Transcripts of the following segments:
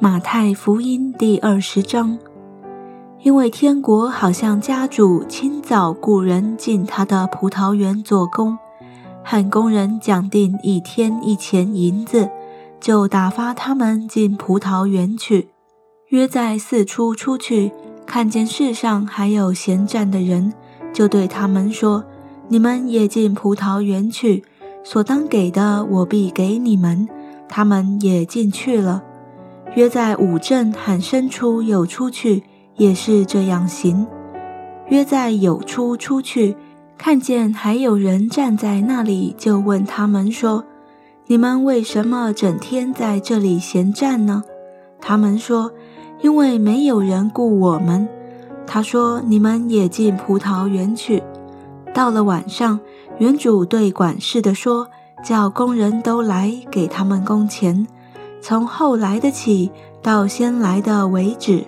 马太福音第二十章，因为天国好像家主清早雇人进他的葡萄园做工，和工人讲定一天一钱银子，就打发他们进葡萄园去。约在四处出去，看见世上还有闲站的人，就对他们说：“你们也进葡萄园去，所当给的，我必给你们。”他们也进去了。约在五镇喊声出有出去，也是这样行。约在有出出去，看见还有人站在那里，就问他们说：“你们为什么整天在这里闲站呢？”他们说：“因为没有人雇我们。”他说：“你们也进葡萄园去。”到了晚上，园主对管事的说：“叫工人都来，给他们工钱。”从后来的起到先来的为止，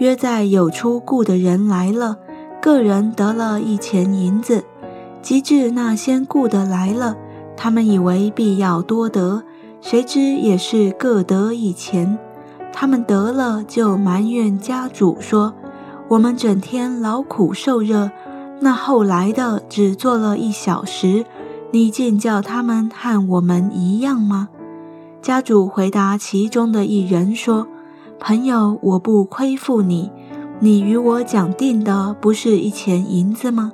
约在有出雇的人来了，个人得了一钱银子。及至那先雇的来了，他们以为必要多得，谁知也是各得一钱。他们得了，就埋怨家主说：“我们整天劳苦受热，那后来的只做了一小时，你竟叫他们和我们一样吗？”家主回答其中的一人说：“朋友，我不亏负你，你与我讲定的不是一钱银子吗？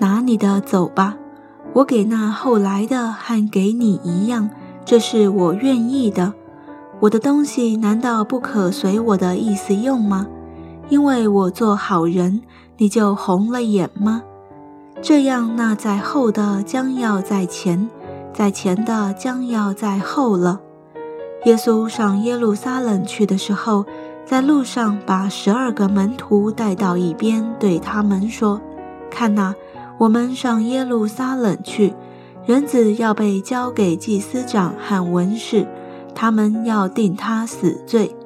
拿你的走吧，我给那后来的和给你一样，这是我愿意的。我的东西难道不可随我的意思用吗？因为我做好人，你就红了眼吗？这样，那在后的将要在前。”在前的将要在后了。耶稣上耶路撒冷去的时候，在路上把十二个门徒带到一边，对他们说：“看哪，我们上耶路撒冷去，人子要被交给祭司长和文士，他们要定他死罪，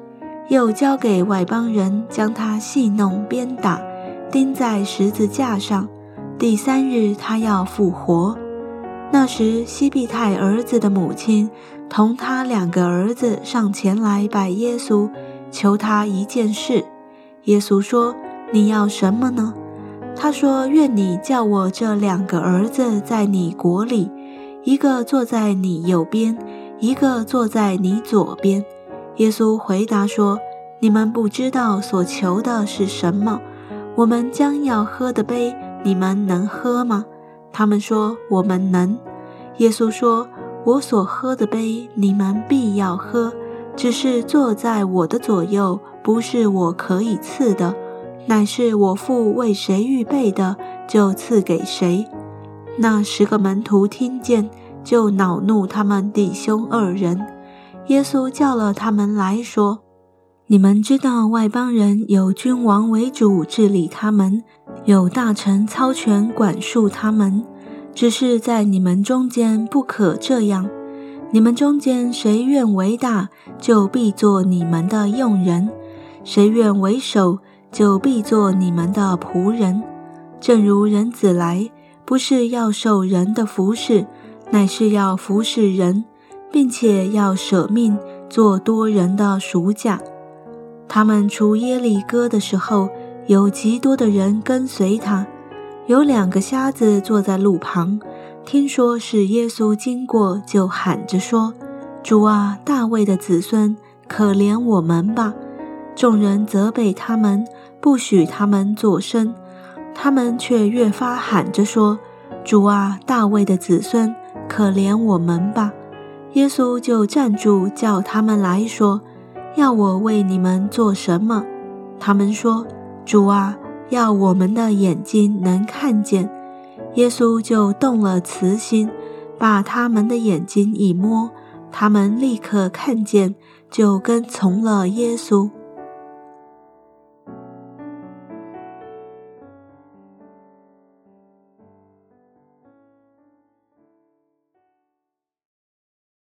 又交给外邦人将他戏弄鞭打，钉在十字架上。第三日他要复活。”那时，西庇太儿子的母亲同他两个儿子上前来拜耶稣，求他一件事。耶稣说：“你要什么呢？”他说：“愿你叫我这两个儿子在你国里，一个坐在你右边，一个坐在你左边。”耶稣回答说：“你们不知道所求的是什么。我们将要喝的杯，你们能喝吗？”他们说：“我们能。”耶稣说：“我所喝的杯，你们必要喝；只是坐在我的左右，不是我可以赐的，乃是我父为谁预备的，就赐给谁。”那十个门徒听见，就恼怒他们弟兄二人。耶稣叫了他们来说：“你们知道，外邦人有君王为主治理他们。”有大臣操权管束他们，只是在你们中间不可这样。你们中间谁愿为大，就必做你们的用人；谁愿为首，就必做你们的仆人。正如人子来，不是要受人的服侍，乃是要服侍人，并且要舍命做多人的赎价。他们出耶利哥的时候。有极多的人跟随他，有两个瞎子坐在路旁，听说是耶稣经过，就喊着说：“主啊，大卫的子孙，可怜我们吧！”众人责备他们，不许他们作声，他们却越发喊着说：“主啊，大卫的子孙，可怜我们吧！”耶稣就站住，叫他们来说：“要我为你们做什么？”他们说。主啊，要我们的眼睛能看见，耶稣就动了慈心，把他们的眼睛一摸，他们立刻看见，就跟从了耶稣。